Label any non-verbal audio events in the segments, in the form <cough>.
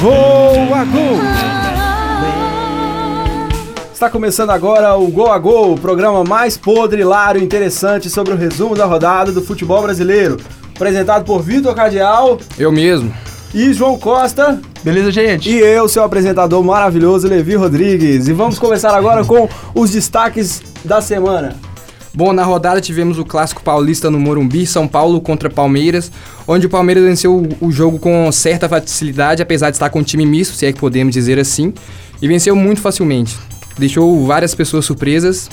Gol a gol! Está começando agora o Gol a Gol, o programa mais podre, hilário e interessante sobre o resumo da rodada do futebol brasileiro. Apresentado por Vitor Cardial Eu mesmo. e João Costa. Beleza, gente? E eu, seu apresentador maravilhoso, Levi Rodrigues. E vamos começar agora com os destaques da semana. Bom, na rodada tivemos o clássico paulista no Morumbi, São Paulo contra Palmeiras, onde o Palmeiras venceu o- jogo com certa facilidade, apesar de estar com um time misto, se é que podemos dizer assim, e venceu muito facilmente. Deixou várias pessoas surpresas.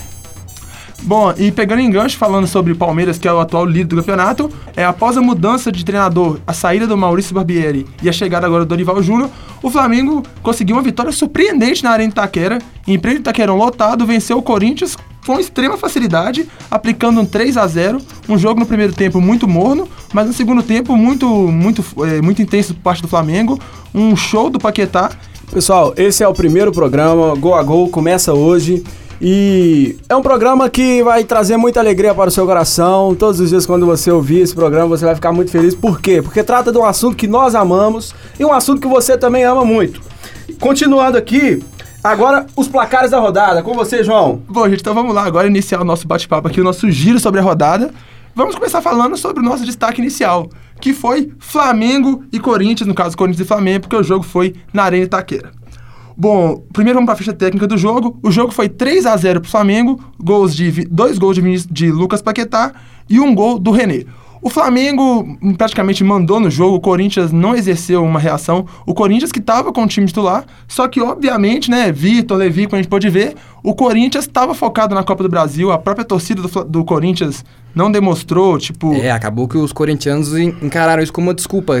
Bom, e pegando em gancho, falando sobre o Palmeiras, que é o atual líder do campeonato, é após a mudança de treinador, a saída do Maurício Barbieri e a chegada agora do Dorival Júnior, o Flamengo conseguiu uma vitória surpreendente na Arena Itaquera. Em pleno Itaquerão lotado, venceu o Corinthians com extrema facilidade, aplicando um 3 a 0 um jogo no primeiro tempo muito morno, mas no segundo tempo muito, muito, eh, muito intenso por parte do Flamengo, um show do Paquetá Pessoal, esse é o primeiro programa, Gol a Gol, começa hoje. E é um programa que vai trazer muita alegria para o seu coração. Todos os dias, quando você ouvir esse programa, você vai ficar muito feliz. Por quê? Porque trata de um assunto que nós amamos e um assunto que você também ama muito. Continuando aqui, agora os placares da rodada. Com você, João. Bom, gente, então vamos lá agora iniciar o nosso bate-papo aqui, o nosso giro sobre a rodada. Vamos começar falando sobre o nosso destaque inicial, que foi Flamengo e Corinthians, no caso Corinthians e Flamengo, porque o jogo foi na Arena Itaquera. Bom, primeiro vamos para a ficha técnica do jogo. O jogo foi 3 a 0 para o Flamengo, gols de dois gols de, de Lucas Paquetá e um gol do René. O Flamengo praticamente mandou no jogo, o Corinthians não exerceu uma reação. O Corinthians que estava com o time titular, só que obviamente, né, Vitor, Levi, como a gente pôde ver, o Corinthians estava focado na Copa do Brasil, a própria torcida do, do Corinthians não demonstrou, tipo... É, acabou que os corintianos en- encararam isso como uma desculpa,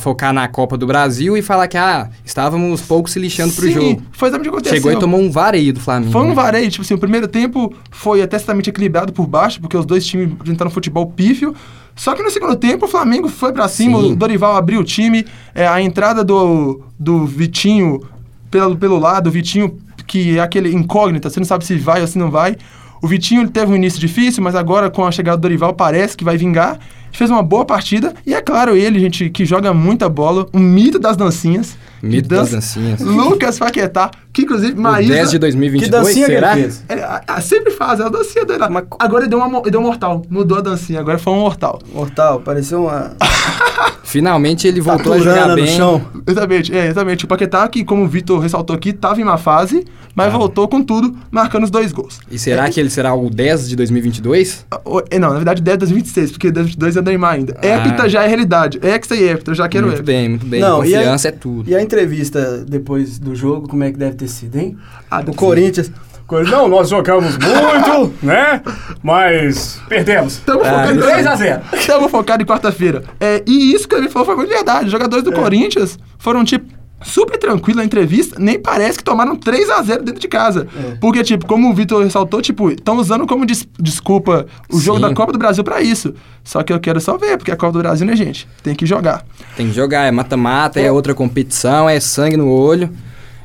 focar na Copa do Brasil e falar que, ah, estávamos pouco se lixando pro Sim, jogo. Foi exatamente o que aconteceu. Chegou e tomou um vareio do Flamengo. Foi um né? vareio, tipo assim, o primeiro tempo foi até certamente equilibrado por baixo, porque os dois times apresentaram futebol pífio. Só que no segundo tempo o Flamengo foi pra cima, Sim. o Dorival abriu o time, é, a entrada do, do Vitinho pelo, pelo lado, o Vitinho que é aquele incógnita, você não sabe se vai ou se não vai. O Vitinho ele teve um início difícil, mas agora com a chegada do Dorival parece que vai vingar. Fez uma boa partida e é claro ele, gente, que joga muita bola, um mito das dancinhas. Mito das dancinhas. Lucas Paquetá, que inclusive O Maísa... 10 de 2022, que dancinha será? que ele fez? É, sempre faz, é a dancinha dele. lá. Mas- Agora ele deu, uma, ele deu um mortal. Mudou a dancinha, agora foi um mortal. Mortal, pareceu uma <laughs> Finalmente ele voltou a jogar no bem. chão. Exatamente, é, exatamente. O Paquetá, que como o Vitor ressaltou aqui, estava em má fase, mas voltou com tudo, marcando os dois gols. E será que ele será o 10 de 2022? Ah, o- é, Não, na verdade 10 de 2026, porque 2022 é Neymar ainda. Ah. Hepta já é realidade. Hexa e Hepta, eu já quero muito Hepta. bem, muito bem. Não, e a- Confiança é tudo. E a entrevista depois do jogo, como é que deve ter sido, hein? Ah, do Corinthians. Não, nós jogamos muito, <laughs> né? Mas perdemos. Estamos Ah, focados 3 a 0. Estamos focados em quarta-feira. É, e isso que ele falou foi muito verdade. Os jogadores É. do Corinthians foram, tipo, super tranquilos na entrevista. Nem parece que tomaram 3 a 0 dentro de casa. É. Porque, tipo, como o Vitor ressaltou, tipo, estão usando como des- desculpa o jogo Sim. da Copa do Brasil pra isso. Só que eu quero só ver, porque a Copa do Brasil, né, gente? Tem que jogar. Tem que jogar, é mata-mata, é outra competição, é sangue no olho.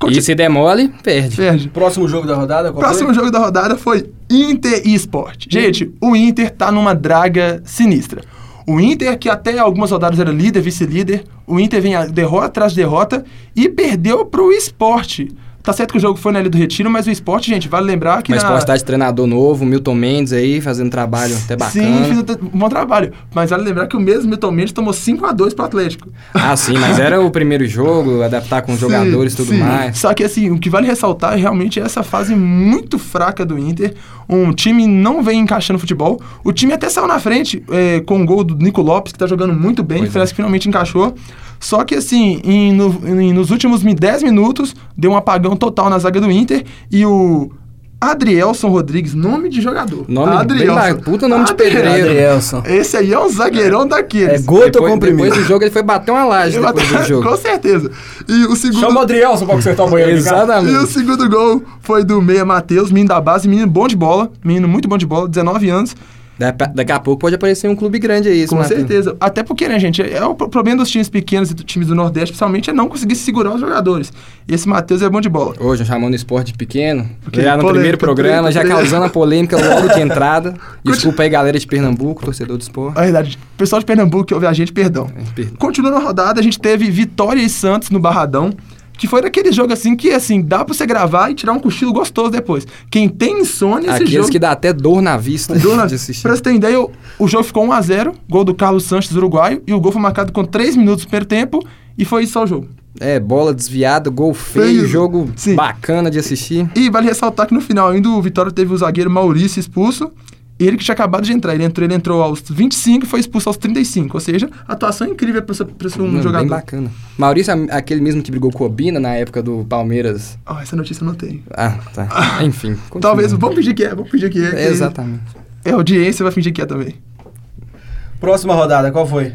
Conti- E se der mole, perde. Perde. Próximo jogo da rodada, qual Próximo foi? jogo da rodada foi Inter e Sport. Gente, o Inter tá numa draga sinistra. O Inter, que até algumas rodadas era líder, vice-líder, o Inter vem a derrota atrás de derrota e perdeu pro Sport. Tá certo que o jogo foi na Ilha do Retiro, mas o Sport, gente, vale lembrar que Mas na... pode estar de treinador novo, Milton Mendes aí, fazendo trabalho até bacana. Sim, fez um bom trabalho. Mas vale lembrar que o mesmo Milton Mendes tomou 5x2 pro Atlético. Ah, sim, mas era o primeiro jogo, adaptar com os <laughs> Sim, jogadores e tudo sim. mais. Só que assim, o que vale ressaltar é realmente essa fase muito fraca do Inter. Um time não vem encaixando futebol. O time até saiu na frente é, com o gol do Nico Lopes, que tá jogando muito bem, Pois é. parece que finalmente encaixou. Só que assim, em- no- em- nos últimos mi- 10 minutos, deu um apagão total na zaga do Inter e o Adrielson Rodrigues, nome de jogador. Nome bem ba- puta nome de Adrielson. pedreiro. Adrielson. Esse aí é um zagueirão É daqueles. gota depois, comprimido. depois do jogo ele foi bater uma laje Eu depois do jogo. <laughs> Com certeza. E o segundo. Chama o Adrielson pra consertar o banheiro de casa. E o Exatamente. segundo gol foi do Meia Matheus, menino da base, menino bom de bola, menino muito bom de bola, 19 anos. Da- Daqui a pouco pode aparecer um clube grande aí, Com certeza. Até porque, né, gente, é o pro- problema dos times pequenos e dos times do Nordeste, principalmente, é não conseguir segurar os jogadores. E esse Matheus é bom de bola. Hoje, chamando o esporte pequeno, Porque já no polêmica, primeiro programa, já polêmica. causando a polêmica logo de entrada. <laughs> Desculpa aí, galera de Pernambuco, torcedor do esporte. Na verdade, pessoal de Pernambuco que ouve a gente, perdão. É, perdão. Continuando a rodada, a gente teve Vitória e Santos no Barradão, que foi daquele jogo assim que, assim, dá pra você gravar e tirar um cochilo gostoso depois. Quem tem insônia, esse Aqueles jogo... que dá até dor na vista Dona, <laughs> de assistir. pra você ter ideia, o, o jogo ficou 1x0, gol do Carlos Sanches, uruguaio, e o gol foi marcado com 3 minutos do primeiro tempo, e foi isso só o jogo. É, bola desviada, gol feio, Feio. jogo Sim. bacana de assistir. E vale ressaltar que no final ainda o Vitória teve o zagueiro Maurício expulso. Ele que tinha acabado de entrar. Ele entrou, ele entrou aos 25 e foi expulso aos 35. Ou seja, atuação incrível pra, esse- pra esse um Não, jogador. Bem bacana. Maurício, é aquele mesmo que brigou com o Obina na época do Palmeiras. Ah, essa notícia eu não tenho. Ah, tá. <laughs> Enfim. continua. Talvez, vamos fingir que é, vamos fingir que é. que É, Exatamente. É audiência, vai fingir que é também. Próxima rodada, qual foi?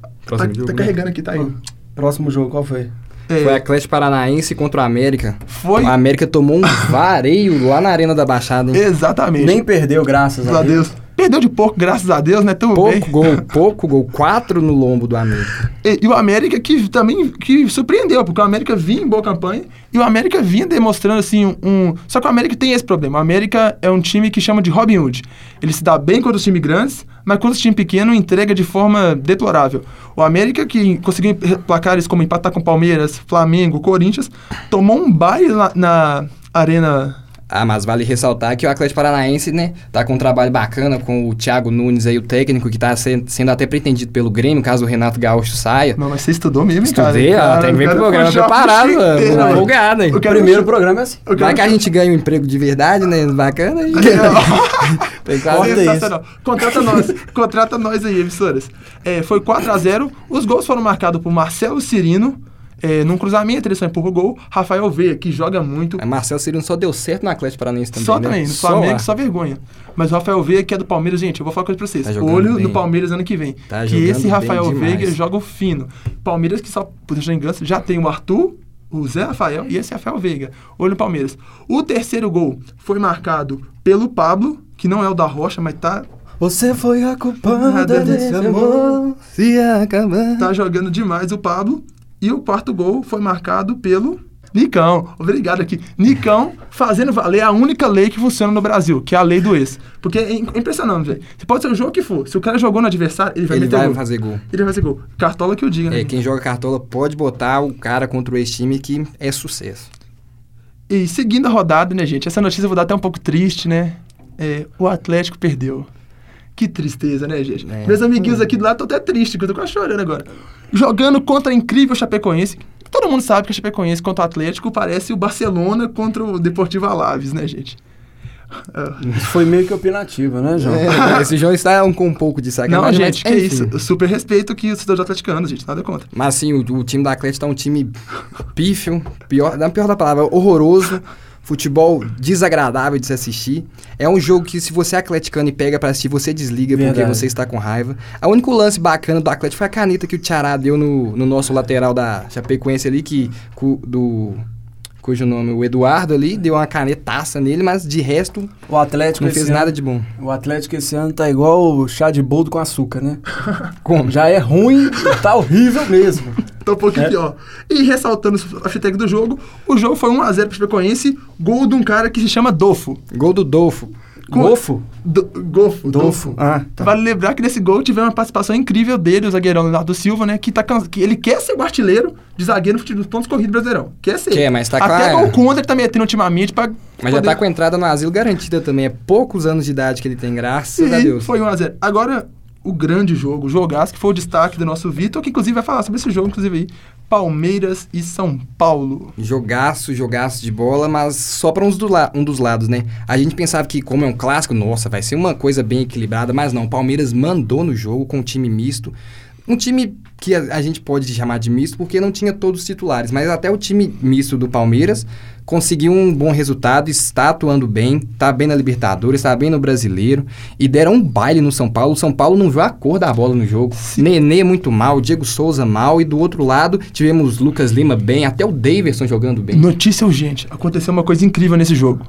Tá, Próximo tá jogo, né? carregando aqui, tá aí. Próximo jogo, qual foi? É, Foi Atlético Paranaense contra o América. Foi. O América tomou um <laughs> vareio lá na Arena da Baixada, hein? Exatamente. Nem perdeu, graças Graças a Deus. Perdeu de pouco, graças a Deus, né? Bem. Pouco gol, <laughs> pouco gol. Quatro no lombo do América. E, e o América que também que surpreendeu, porque o América vinha em boa campanha e o América vinha demonstrando assim um, um- Só que o América tem esse problema. O América é um time que chama de Robin Hood. Ele se dá bem contra os times grandes, mas contra os times pequenos entrega de forma deplorável. O América, que conseguiu placares como empatar com Palmeiras, Flamengo, Corinthians, tomou um baile na, na Arena. Ah, mas vale ressaltar que o Atlético Paranaense, né, tá com um trabalho bacana com o Thiago Nunes aí, o técnico, que tá sen- sendo até pretendido pelo Grêmio, caso o Renato Gaúcho saia. Não, mas você estudou mesmo, hein, cara? Estudei, ó, tem que vir o pro programa a preparado, <laughs> mano. Empolgado, hein? O primeiro programa é assim. Vai que a puxar- gente ganha um emprego de verdade, né? Bacana. aí. <laughs> Tem quase... Isso. Contrata nós. Contrata nós aí, emissoras. É, foi 4x0. Os gols foram marcados por Marcelo Cirino. É, num cruzamento, ele só empurra o gol. Rafael Veia, que joga muito. Mas Marcelo Cirino só deu certo no Atlético Paranaense também, só né? também. No Só Flamengo, lá. só, vergonha. Mas o Rafael Veiga, que é do Palmeiras, gente, eu vou falar uma coisa pra vocês. Tá Olho bem. no Palmeiras ano que vem. Tá que esse Rafael. Veiga joga o fino. Palmeiras que só, por engano, já tem o Arthur, o Zé Rafael e esse Rafael Veiga. Olho no Palmeiras. O terceiro gol foi marcado pelo Pablo, que não é o da Rocha, mas tá Você foi a culpada desse desse amor. Se acabar. tá jogando demais o Pablo. E o quarto gol foi marcado pelo Nicão. Obrigado aqui. Nicão fazendo valer a única lei que funciona no Brasil, que é a lei do ex. Porque é im- impressionante, velho. Você pode ser o jogo que for. Se o cara jogou no adversário, ele vai Ele meter vai gol. fazer gol. Ele vai fazer gol. Cartola que eu diga, né? É, quem joga cartola pode botar o cara contra o ex-time que é sucesso. E seguindo a rodada, né, gente? Essa notícia eu vou dar até um pouco triste, né? É, o Atlético perdeu. Que tristeza, né, gente? É. Meus amiguinhos aqui do lado estão até tristes, que eu tô quase chorando agora. Jogando contra a incrível Chapecoense. Todo mundo sabe que a Chapecoense contra o Atlético parece o Barcelona contra o Deportivo Alaves, né, gente? <laughs> Isso foi meio que opinativo, né, João? É, <laughs> esse João está um- com um pouco de Não, sacanagem. gente, que mas, é isso. Super respeito que os cidadãos atleticanos, gente, nada contra. Mas sim, o, o time da Atlético tá um time pífio, pior, não pior da palavra, horroroso. <laughs> Futebol desagradável de se assistir. É um jogo que, se você é atleticano e pega pra assistir, você desliga porque Verdade. você está com raiva. A único lance bacana do Atlético foi a caneta que o Tiará deu no, no nosso lateral da Chapecoense ali, que, cu- do, cujo nome, o Eduardo ali, deu uma canetaça nele, mas de resto O Atlético não fez ano- nada de bom. O Atlético esse ano tá igual o chá de boldo com açúcar, né? <laughs> Como? Já é ruim, tá horrível mesmo. <laughs> Tá um pouquinho É. pior. E ressaltando a hashtag do jogo, o jogo foi 1x0 pro Chapecoense, gol de um cara que se chama Dofo. Gol do Dolfo. Golfo? Do, Golfo. Dolfo. Ah, tá. Vale lembrar que nesse gol tivemos uma participação incrível dele, o zagueirão Leonardo Silva, né? Que, tá, cansa- que ele quer ser o artilheiro de zagueiro no futebol- dos pontos corridos brasileirão. Quer ser. Quer, mas tá Até claro. gol contra ele tá metendo ultimamente pra. Mas já poder- tá com a entrada no asilo garantida também. É poucos anos de idade que ele tem, graças a E Deus. foi 1x0. Agora, o grande jogo, o jogaço, que foi o destaque do nosso Vitor, que inclusive vai falar sobre esse jogo, inclusive aí. Palmeiras e São Paulo. Jogaço, jogaço de bola, mas só pra uns do um dos lados, né? A gente pensava que, como é um clássico, nossa, vai ser uma coisa bem equilibrada, mas não. Palmeiras mandou no jogo com um time misto. Um time que a, a gente pode chamar de misto porque não tinha todos os titulares, mas até o time misto do Palmeiras conseguiu um bom resultado, está atuando bem, tá bem na Libertadores, está bem no Brasileiro e deram um baile no São Paulo. O São Paulo não viu a cor da bola no jogo. Nenê muito mal, Diego Souza mal e do outro lado tivemos Lucas Lima bem, até o Daverson jogando bem. Notícia urgente. Aconteceu uma coisa incrível nesse jogo.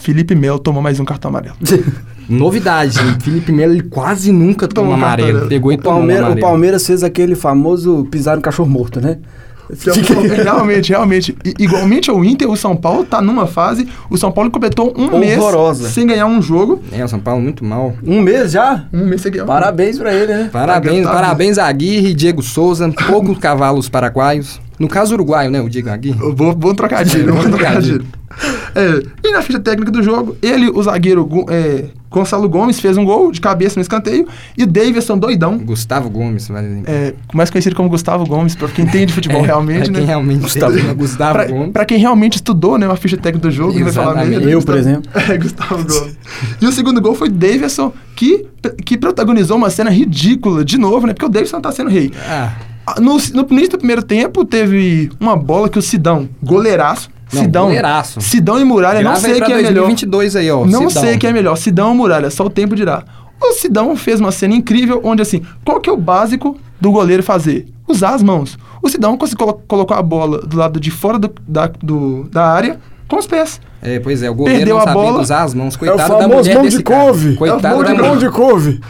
Felipe Melo tomou mais um cartão amarelo. <laughs> Novidade, hein? Felipe Melo ele quase nunca tomou Tomou um amarelo. cartão. Pegou e O. Palmeiras fez aquele famoso pisar no cachorro morto, né? Realmente, realmente. I- igualmente ao Inter, o São Paulo tá numa fase. O São Paulo completou um Horrorosa. mês sem ganhar um jogo. É, o São Paulo muito mal. Um mês já? Um mês sem ganhar um Parabéns pra ele, né? Parabéns, Tá- parabéns a Aguirre, Diego Souza, poucos cavalos paraguaios. No caso uruguaio, né? O Diego Aguirre. Vou, vou trocadilho, É, bom trocadilho. É, e na ficha técnica do jogo, ele, o zagueiro Gu- é, Gonçalo Gomes, fez um gol de cabeça no escanteio. E o Davidson, doidão, Gustavo Gomes, vale lembrar. é, mais conhecido como Gustavo Gomes, pra quem entende futebol <laughs> É, realmente, pra né? quem realmente Gustavo- Gustavo, Gustavo pra, Gomes. pra quem realmente estudou, né, uma ficha técnica do jogo, não vai falar Exatamente. mesmo. Eu, por exemplo. <laughs> É, Gustavo Gomes. e o segundo gol foi Davidson, que, que protagonizou uma cena ridícula, de novo, né? Porque o Davidson tá sendo rei. Ah, Ah, No, no início do primeiro tempo, teve uma bola que o Sidão, goleiraço, Não, Sidão, goleiraço. Sidão e Muralha, não grava aí sei quem é melhor. 2022 aí, ó. Não Sidão. sei quem é melhor, Sidão ou Muralha, só o tempo dirá. O Sidão fez uma cena incrível, onde assim, qual que é o básico do goleiro fazer? Usar as mãos. O Sidão colocou a bola do lado de fora do- da, do- da área com os pés. É, pois é, o goleiro Perdeu não a sabia bola. usar as mãos. É o Coitado da famoso mulher mão desse de cara. couve. Coitado é o da mão de couve.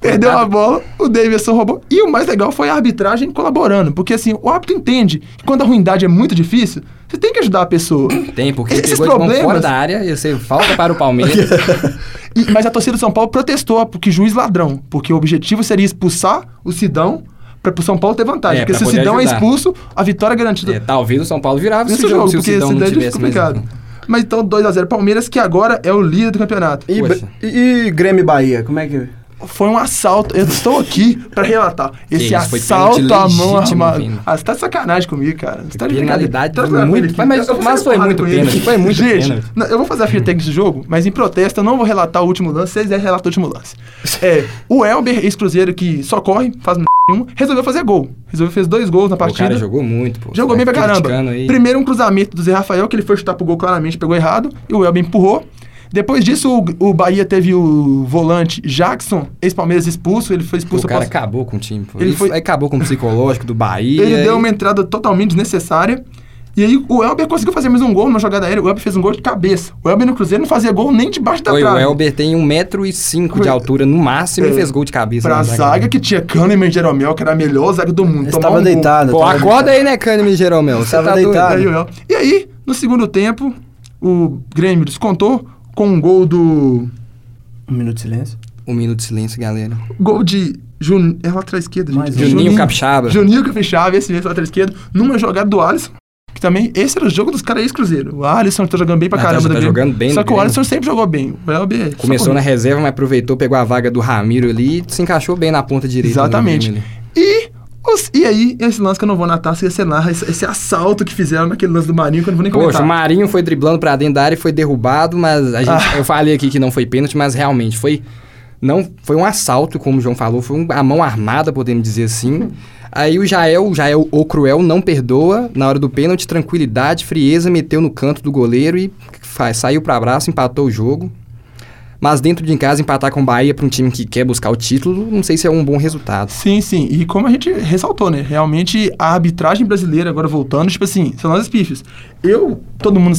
Perdeu a bola, o Davidson roubou. E o mais legal foi a arbitragem colaborando. Porque assim, o árbitro entende que quando a ruindade é muito difícil, você tem que ajudar a pessoa. Tem, porque Esses pegou de mão problemas- fora da área, ia ser falta para o Palmeiras. <laughs> E- mas a torcida do São Paulo protestou, porque juiz ladrão. Porque o objetivo seria expulsar o Sidão para o São Paulo ter vantagem. É, porque se o Sidão é ajudar. expulso, a vitória é garantida É, talvez o São Paulo virava esse jogo, jogo, se o porque Sidão não é tivesse mais... complicado. Mas então 2x0 Palmeiras, que agora é o líder do campeonato. E, e, e Grêmio e Bahia, como é que... Foi um assalto. Eu estou aqui para relatar. Esse isso, assalto à mão armada. Ah, você tá de sacanagem comigo, cara. Você tá de Penalidade. Tá muito- mas- mas- mas foi muito pênalti, foi muito Gente, pênalti. eu vou fazer a ficha técnica desse jogo, mas em protesto eu não vou relatar o último lance. Vocês quiserem relatar o último lance. <laughs> É, o Elber, ex-cruzeiro que só corre, faz nenhum, resolveu fazer gol. Resolveu, fez dois gols na O partida. cara jogou muito, pô. Jogou Tá bem pra caramba. Primeiro um cruzamento do Zé Rafael, que ele foi chutar pro gol claramente, pegou errado, e o Elber empurrou. Depois disso, o, o Bahia teve o volante Jackson, ex-Palmeiras expulso, ele foi expulso o cara após- acabou com o time, pô. Ele Ele foi- acabou com o psicológico do Bahia. Ele deu e- uma entrada totalmente desnecessária. E aí o Elber conseguiu fazer mais um gol numa jogada aérea. O Elber fez um gol de cabeça. O Elber no Cruzeiro não fazia gol nem debaixo da Oi, o trave. Elber tem 1,5m Foi- de altura no máximo É, e fez gol de cabeça. Pra na zaga que tinha Kahneman e Jeromel, que era a melhor zaga do mundo. Estava um gol. deitado. Pô, acorda deitado. aí, né, Kahneman e Jeromel? Você Tava tá doido? deitado. O El- E aí, no segundo tempo, o Grêmio descontou com um gol do. Um minuto de silêncio. Um minuto de silêncio, galera. Gol de. Jun... É lateral esquerda, Mais gente. um. Juninho Capixaba. Juninho Capixaba, esse mesmo lateral esquerdo, numa jogada do Alisson. Que também, esse era o jogo dos caras ex-Cruzeiro. O Alisson tá jogando bem pra tá- caramba. tá jogando bem Só que o. Alisson sempre jogou bem. O Elber. só Começou na reserva, mas aproveitou, pegou a vaga do Ramiro ali e se encaixou bem na ponta direita. do Exatamente. E, aí, esse lance que eu não vou natar, se você narra esse, esse assalto que fizeram naquele lance do Marinho, que eu não vou nem ali. Poxa, comentar. o Marinho foi driblando pra dentro da área e foi derrubado, mas a gente, Ah. eu falei aqui que não foi pênalti, mas realmente foi não foi um assalto, como o João falou, foi um, a mão armada, podemos dizer assim. Aí o Jael, o Jael, o Cruel, não perdoa. Na hora do pênalti, tranquilidade, frieza, meteu no canto do goleiro e faz, saiu pra abraço, empatou o jogo. Mas dentro de casa, empatar com o Bahia pra um time que quer buscar o título, não sei se é um bom resultado. Sim, sim. E como a gente ressaltou, né? Realmente a arbitragem brasileira, agora voltando, tipo assim, são nós pífios. Eu, todo mundo,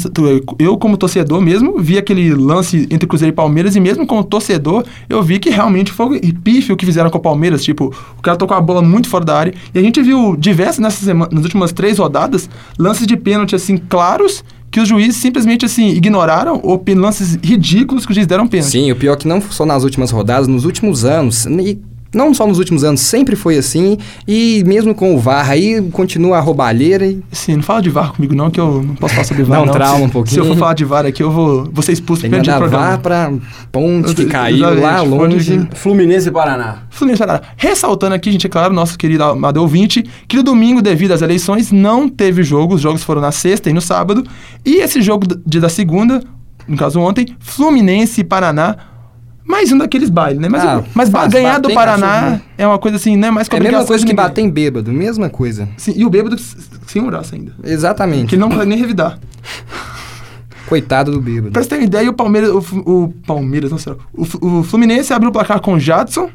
eu como torcedor mesmo, vi aquele lance entre Cruzeiro e Palmeiras, e mesmo como torcedor, eu vi que realmente foi pífio o que fizeram com o Palmeiras. Tipo, o cara tocou a bola muito fora da área. E a gente viu diversas nessas sema- nas últimas três rodadas, lances de pênalti, assim, claros, que os juízes simplesmente, assim, ignoraram, ou lances ridículos que os juízes deram pênalti. Sim, o pior é que não só nas últimas rodadas, nos últimos anos, não só nos últimos anos, sempre foi assim, e mesmo com o VAR aí, continua a roubalheira e Sim, não fala de VAR comigo não, que eu não posso falar sobre VAR Dá um não. trauma um Se- pouquinho. Se eu for falar de VAR aqui, eu vou, vou ser expulso tem que primeiro dia do programa. VAR pra ponte que caiu lá longe. Fluminense e Paraná. Fluminense Paraná. Ressaltando aqui, gente, é claro, nosso querido amado ouvinte, que no domingo, devido às eleições, não teve jogo. Os jogos foram na sexta e no sábado. E esse jogo de, da segunda, no caso ontem, Fluminense e Paraná. Mais um daqueles bailes, né? Mas, Ah, mas faz, ganhar do Paraná cachorro. é uma coisa assim, né? Mais É a mesma coisa que bater em bêbado, mesma coisa. Sim, e o bêbado sem braço ainda. Exatamente. Que ele não consegue nem revidar. Coitado do bêbado. Pra você ter uma ideia, o Palmeiras. O, o Palmeiras, não sei. O, o Fluminense abriu o placar com o Jadson.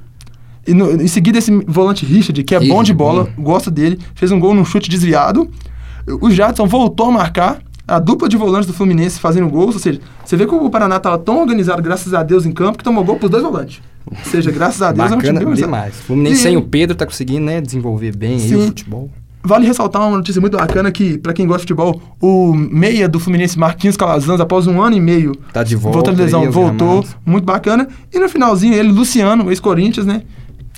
E no- em seguida, esse volante Richard, que é Ih, bom de bola, bom. gosto dele, fez um gol num chute desviado. O Jadson voltou a marcar. A dupla de volantes do Fluminense fazendo gols, ou seja, você vê que o Paraná estava tão organizado, graças a Deus, em campo, que tomou gol pros dois volantes. Ou seja, graças a Deus é um time Bacana demais. O Fluminense E- sem o Pedro tá conseguindo, né, desenvolver bem aí o futebol. Vale ressaltar uma notícia muito bacana que, pra quem gosta de futebol, o meia do Fluminense, Marquinhos Calazans, após um ano e meio Tá de volta. de lesão, aí, voltou, muito bacana. E no finalzinho, ele, Luciano, ex-Corinthians, né?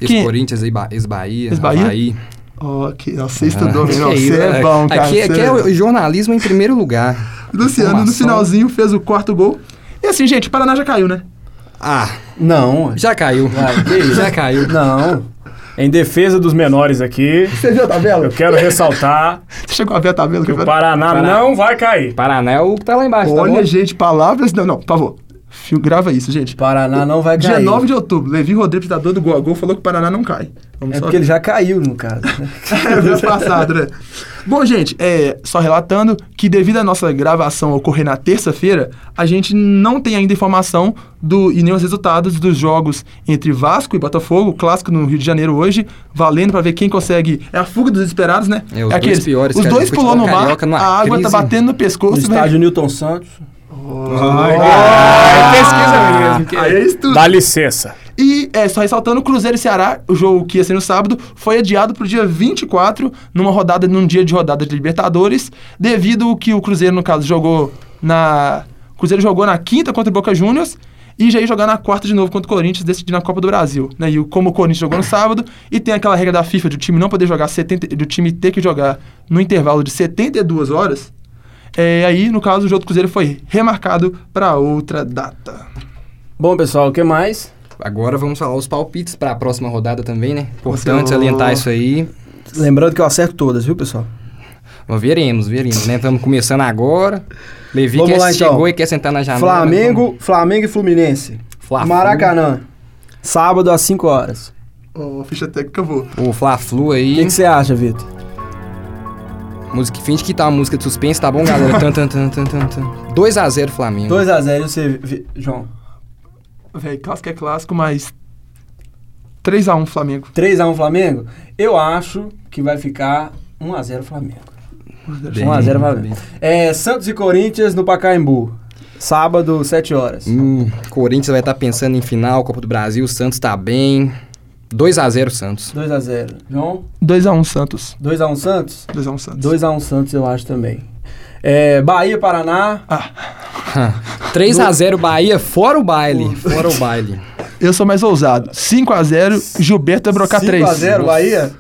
Ex-Corinthians, ex-Bahia, Ex-Bahia? Ó, que, você Ah, meu que irmão. é Você isso, é né? bom, cara. Aqui, aqui é o jornalismo em primeiro lugar. Luciano, no Informação. finalzinho, fez o quarto gol. E assim, gente, o Paraná já caiu, né? Ah, Não. já caiu. Isso? já caiu. Não. Em defesa dos menores aqui, Você viu a tabela? eu quero ressaltar Você chegou a ver a tabela? que o? Paraná Paraná. não vai cair. Paraná é o que tá lá embaixo, tá Olha, bom? gente, palavras... Não, não, por favor. Fio- Grava isso, gente. Paraná não vai Dia cair. 9 de outubro, Levi Rodrigues, dador do Gol a Gol, falou que o Paraná não cai. Vamos É só porque ele já caiu, no caso. né? <laughs> É, mês passado, né? Bom, gente, é, só relatando que devido à nossa gravação ocorrer na terça-feira, a gente não tem ainda informação do, e nem os resultados dos jogos entre Vasco e Botafogo, clássico no Rio de Janeiro hoje, valendo pra ver quem consegue. É a fuga dos esperados, né? É, os dois piores, Os cara, dois do pulou no mar, a água tá crise. batendo no pescoço. No velho. estádio Newton Santos. Ah, pesquisa mesmo. que- Aí é isso tudo. Dá licença. E é, só ressaltando, Cruzeiro e Ceará, o jogo que ia ser no sábado, foi adiado para o dia 24, numa rodada, num dia de rodada de Libertadores, devido que o Cruzeiro, no caso, jogou na. O Cruzeiro jogou na quinta contra o Boca Juniors e já ia jogar na quarta de novo contra o Corinthians, decidindo a Copa do Brasil. Né? E o- como o Corinthians jogou no sábado, e tem aquela regra da FIFA de o time não poder jogar 70, do time ter que jogar no intervalo de 72 horas. É, aí, no caso, o jogo do Cruzeiro foi remarcado para outra data. Bom, pessoal, o que mais? Agora vamos falar os palpites pra próxima rodada também, né? Importante salientar isso aí. Lembrando que eu acerto todas, viu, pessoal? Mas veremos, veremos, né? Estamos começando agora. Levi Vamos quer, lá, então. chegou e quer sentar na janela. Flamengo, Flamengo e Fluminense. Fla-Flu. Maracanã. Sábado às 5 horas. Ó, ficha técnica, eu vou. O Fla-Flu O aí. que que você acha, Vitor? Música, finge que tá uma música de suspense, tá bom, galera? Tan, tan, tan, tan, tan, tan. 2x0 Flamengo. 2x0, você, João. Véi, clássico é clássico, mas 3x1 Flamengo. 3x1 Flamengo? Eu acho que vai ficar 1x0 Flamengo. Bem, 1x0 bem. Flamengo. É, Santos e Corinthians no Pacaembu. Sábado, 7 horas. Hum, Corinthians vai estar pensando em final, Copa do Brasil, o Santos tá bem. 2x0 Santos. 2x0. João? 2x1 Santos. 2x1 Santos? 2x1 Santos. 2x1 Santos, eu acho também. É, Bahia, Paraná. <laughs> 3x0 Bahia, fora o baile. Fora o baile. Eu sou mais ousado. 5x0, Gilberto vai brocar 3. 5x0 Bahia?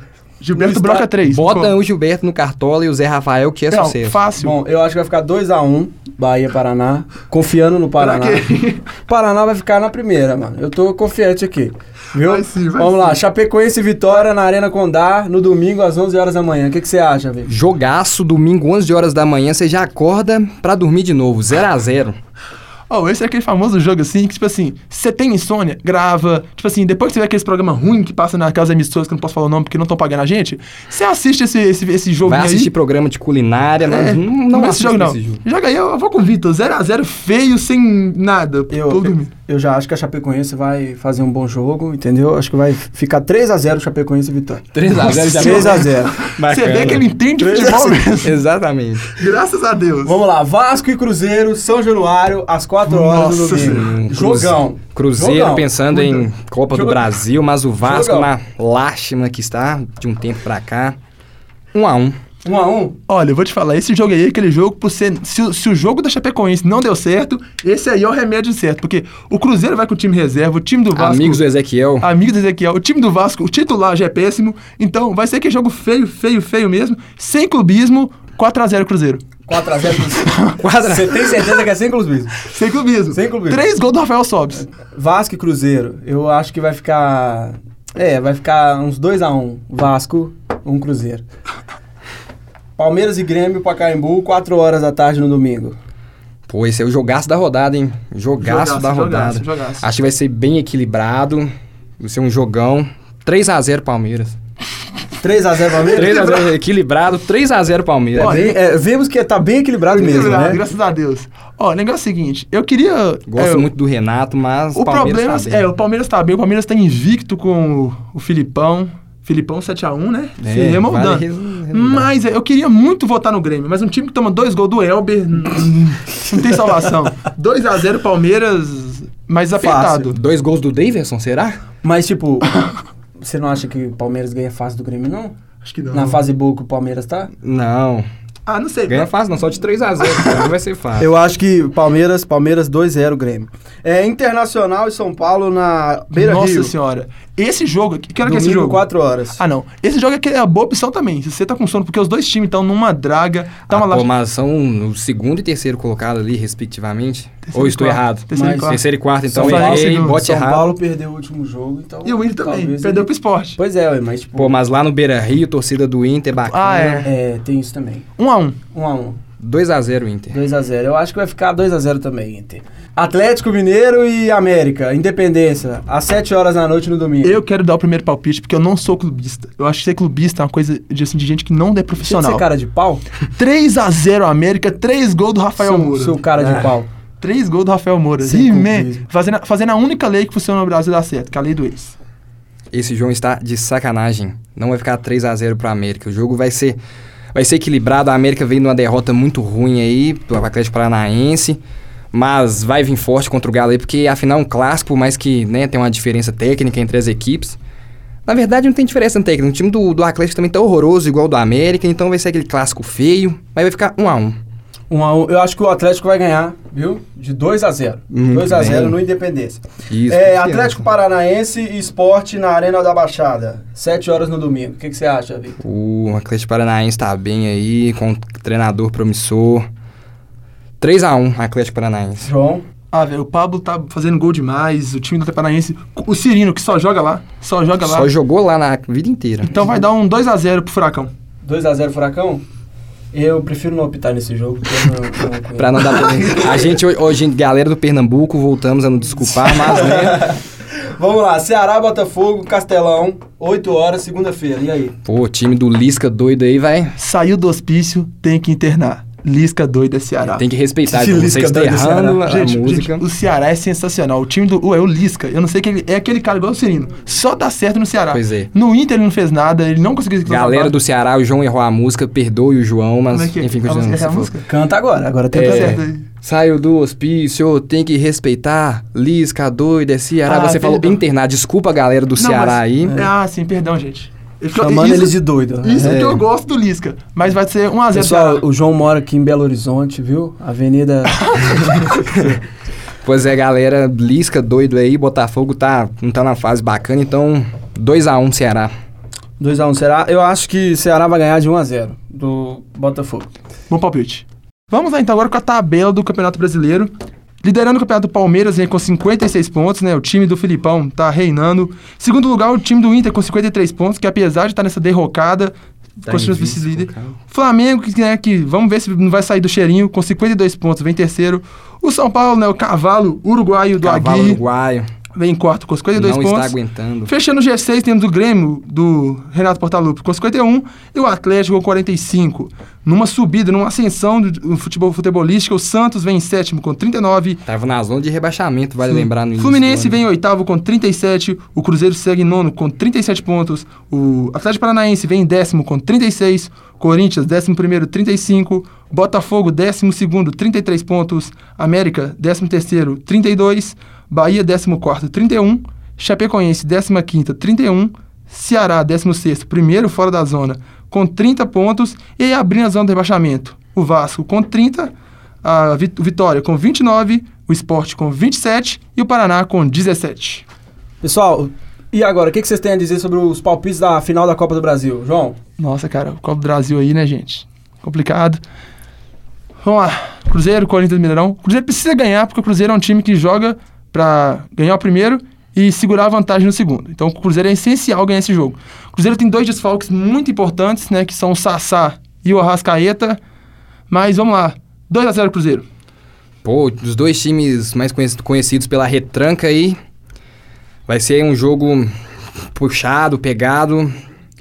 Gilberto No broca estádio- 3. Bota o Gilberto no Cartola e o Zé Rafael, que é Não, sucesso. fácil. Bom, eu acho que vai ficar 2x1 Bahia, Paraná. Confiando no Paraná. <laughs> Paraná vai ficar na primeira, mano. Eu tô confiante aqui. Viu? Vai sim, vai Vamos lá. sim. Chapecoense e Vitória na Arena Condá no domingo às 11 horas da manhã. O que que você acha, velho? Jogaço, domingo, 11 horas da manhã, você já acorda pra dormir de novo. 0x0. Oh, esse é aquele famoso jogo assim, que tipo assim, se você tem insônia, grava. Tipo assim, depois que você vê aqueles programas ruins que passam naquelas emissoras que eu não posso falar o nome porque não estão pagando a gente, você assiste esse, esse, esse jogo Vai aí. assistir programa de culinária, É, mas não, não vai assistir assiste jogo, não. esse jogo. Joga aí, eu vou com o Vitor. 0x0 feio, sem nada. Eu, eu, eu já acho que a Chapecoense vai fazer um bom jogo, entendeu? Acho que vai ficar 3x0 Chapecoense e Vitória. 3x0 já 3x0. Você vê que ele entende futebol mesmo. Exatamente. Graças a Deus. Vamos lá, Vasco e Cruzeiro, São Januário, às 4 horas do Nossa domingo. Senhora. Jogão. Cruzeiro Jogão. pensando em Copa do Jogão. Brasil, mas o Vasco Jogão. na lástima que está de um tempo pra cá. 1x1. 1x1. Olha, eu vou te falar, esse jogo aí aquele jogo, por ser, se, o- se o jogo da Chapecoense não deu certo, esse aí é o remédio certo. Porque o Cruzeiro vai com o time reserva, o time do Vasco... Amigos do Ezequiel. Amigos do Ezequiel, o time do Vasco, o titular já é péssimo. Então, vai ser aquele jogo feio, feio, feio mesmo. Sem clubismo, 4x0 Cruzeiro. 4x0 Cruzeiro. Você tem certeza que é sem clubismo? Sem clubismo. Sem clubismo. Três gols do Rafael Sobes. Vasco e Cruzeiro, eu acho que vai ficar. É, vai ficar uns 2x1. Vasco, um Cruzeiro. Palmeiras e Grêmio, Pacaembu, 4 horas da tarde no domingo. Pô, esse é o jogaço da rodada, hein? Jogaço, Jogaço, da rodada. jogaço, jogaço. Acho que vai ser bem equilibrado. Vai ser um jogão. 3x0 Palmeiras. 3x0 Palmeiras? 3x0 equilibrado, 3x0 Palmeiras. É bem- é, vemos que tá bem equilibrado mesmo, Equilibrado, né? Graças a Deus. Ó, o negócio é o seguinte, eu queria... Gosto é, muito do Renato, mas O Palmeiras problema tá bem. é, o Palmeiras tá bem, o Palmeiras tá invicto com o, o Filipão. Filipão 7x1, né? É, Se remoldando. vale. Mas é, eu queria muito votar no Grêmio, mas um time que toma dois gols do Elber <laughs> não tem salvação. 2x0 Palmeiras, mais apertado. Dois gols do Davidson, será? Mas, tipo, você não acha que o Palmeiras ganha fácil do Grêmio, não? Acho que não. Na fase boa que o Palmeiras tá? Não. Ah, não sei. Ganha fácil, não, só de 3x0. Não vai ser fácil. Eu acho que Palmeiras, Palmeiras 2-0 Grêmio. É Internacional e São Paulo na Beira Nossa Rio. senhora. Esse jogo aqui. Que hora que é esse Domingo, jogo? 4 horas. Ah, não. Esse jogo aqui é a boa opção também. Se você tá com sono, porque os dois times estão numa draga. Tá Ah, uma pô, lá. mas são o segundo e terceiro colocado ali, respectivamente. Terceiro Ou estou quarto. errado? Terceiro e Mas- quarto. Terceiro e quarto, então São Paulo, errei, segundo. bote São errado. Paulo perdeu o último jogo, então... E o Inter também. Perdeu ele- pro esporte. Pois é, ué, mas tipo... Pô, mas lá no Beira Rio, torcida do Inter, bacana. Ah, é. É, tem isso também. 1x1. 1x1. 2x0 Inter. 2x0. Eu acho que vai ficar 2x0 também, Inter. Atlético Mineiro e América. Independência. Às 7 horas da noite no domingo. Eu quero dar o primeiro palpite, porque eu não sou clubista. Eu acho que ser clubista é uma coisa de, assim, de gente que não é Você profissional. ser cara de pau? <laughs> 3x0 América, 3 gols do Rafael Seu, Moura. seu cara de Ah. pau. 3 gols do Rafael Moura. Clubismo. fazendo, a- fazendo a única lei que funciona no Brasil dar certo, que é a lei do ex. Esse João está de sacanagem. Não vai ficar 3x0 pro América. O jogo vai ser vai ser equilibrado. A América veio numa derrota muito ruim aí do Atlético Paranaense. Mas vai vir forte contra o Galo aí, porque afinal é um clássico, mas que né, tem uma diferença técnica entre as equipes. Na verdade, não tem diferença técnica. O time do, do Atlético também tá horroroso, igual o do América, então vai ser aquele clássico feio, mas vai ficar 1 a 1 1 a 1 Eu acho que o Atlético vai ganhar, viu? De 2 a 0 Muito 2 a 0 bem. no Independência. Isso. é. Atlético Paranaense e Esporte na Arena da Baixada. 7 horas no domingo. O que, que você acha, Vitor? O Atlético Paranaense tá bem aí, com um treinador promissor. 3 a 1 Atlético Paranaense. João? Ah, velho, o Pablo tá fazendo gol demais, o time do Atlético Paranaense. O Cirino, que só joga lá, só joga lá. Só jogou lá na vida inteira. Então vai dar um 2x0 pro Furacão. 2 a 0 Furacão? Eu prefiro não optar nesse jogo, não, não. <laughs> Pra não dar polêmica. A gente hoje, galera do Pernambuco, voltamos a nos desculpar, mas né. <laughs> Vamos lá, Ceará, Botafogo, Castelão, 8 horas, segunda-feira. E aí? Pô, o time do Lisca doido aí, vai. Saiu do hospício, tem que internar. Lisca doido é Ceará. Tem que respeitar. Que Então, você Lisca está doido do errando a Gente, música. gente, o Ceará é sensacional. O time do. Ué, o Lisca, eu não sei que ele. É aquele cara igual o Cirino. Só dá certo no Ceará. Pois é. No Inter ele não fez nada, ele não conseguiu Galera do Ceará, o João errou a música, perdoe o João, mas é que é? enfim, A continuando. música, é a falou. música? Canta agora, agora tem Tá É. certo aí. Saiu do hospício, tem que respeitar. Lisca doido é Ceará. Ah, Você falou perdão. internar. Desculpa, galera do Não, Ceará mas- aí. É, Ah, sim, perdão, gente. Chamando isso- eles de doido. né? Isso É. que eu gosto do Lisca. Mas vai ser 1x0 Pessoal, o João mora aqui em Belo Horizonte, viu? Avenida. <laughs> Pois é, galera, Lisca doido aí, Botafogo tá, não tá na fase bacana, então 2x1 Ceará. 2x1 Ceará. Eu acho que Ceará vai ganhar de 1x0 do Botafogo. Bom palpite. Vamos lá então agora com a tabela do Campeonato Brasileiro. Liderando o Campeonato Palmeiras vem com 56 pontos, né? O time do Filipão tá reinando. Segundo lugar, o time do Inter com 53 pontos, que apesar de estar nessa derrocada, Tá continua vice-líder. Flamengo, que, né, que vamos ver se não vai sair do cheirinho, com 52 pontos, vem terceiro. O São Paulo, né? O cavalo uruguaio do Cavalo Agui, uruguaio, vem em quarto com 52 não pontos. está aguentando. Fechando o G6, temos o Grêmio, do Renato Portaluppi, com 51, e o Atlético com 45. Numa subida, numa ascensão do futebol futebolístico, o Santos vem em sétimo com 39. Tava na zona de rebaixamento, vale lembrar no início Fluminense vem em oitavo com 37, o Cruzeiro segue em nono com 37 pontos, o Atlético Paranaense vem em décimo com 36, Corinthians décimo primeiro 35, Botafogo décimo segundo 33 pontos, América décimo terceiro 32, Bahia décimo quarto 31, Chapecoense décima quinta 31, Ceará décimo sexto primeiro fora da zona com 30 pontos e abrindo a zona do rebaixamento, o Vasco com 30, a Vitória com 29, o Sport com 27 e o Paraná com 17. Pessoal, e agora? O que que vocês têm a dizer sobre os palpites da final da Copa do Brasil? João? Nossa, cara, o Copa do Brasil aí, né, gente? Complicado. Vamos lá. Cruzeiro, Corinthians, Mineirão. O Cruzeiro precisa ganhar, porque o Cruzeiro é um time que joga pra ganhar o primeiro e segurar a vantagem no segundo. Então o Cruzeiro é essencial ganhar esse jogo. O Cruzeiro tem dois desfalques muito importantes, né, que são o Sassá e o Arrascaeta. Mas vamos lá. 2 a 0 Cruzeiro. Pô, os dois times mais conhec- conhecidos pela retranca aí. Vai ser um jogo puxado, pegado.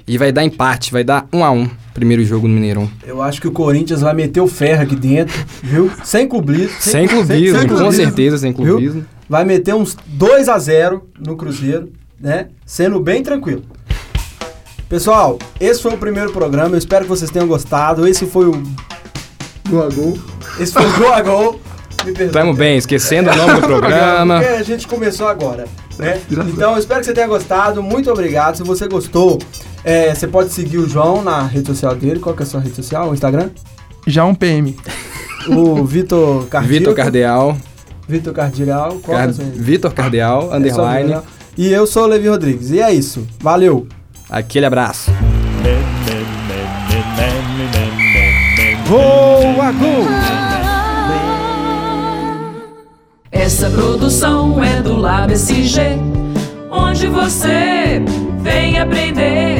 E vai dar empate, vai dar 1 a 1 primeiro jogo no Mineirão. Eu acho que o Corinthians vai meter o ferro aqui dentro, viu? Sem clubismo. Sem clubismo, sem com clubismo, certeza, sem viu? clubismo. Vai meter uns 2 a 0 no Cruzeiro, né? Sendo bem tranquilo. Pessoal, esse foi o primeiro programa. Eu espero que vocês tenham gostado. Esse foi o. Go a gol. Esse foi o Go a Gol. Me perdoe. Tamo bem, esquecendo o nome do <laughs> programa. Porque a gente começou agora, né? Então, eu espero que você tenha gostado. Muito obrigado. Se você gostou, é, você pode seguir o João na rede social dele. Qual que é a sua rede social? O Instagram? Já um PM. <laughs> O Vitor Cardial. Vitor Cardeal. Vitor Cardial. Qual é Car rede? Vitor Cardeal, É underline. E eu sou o Levi Rodrigues. E é isso. Valeu. Aquele abraço. Essa produção é do Lab SG, onde você vem aprender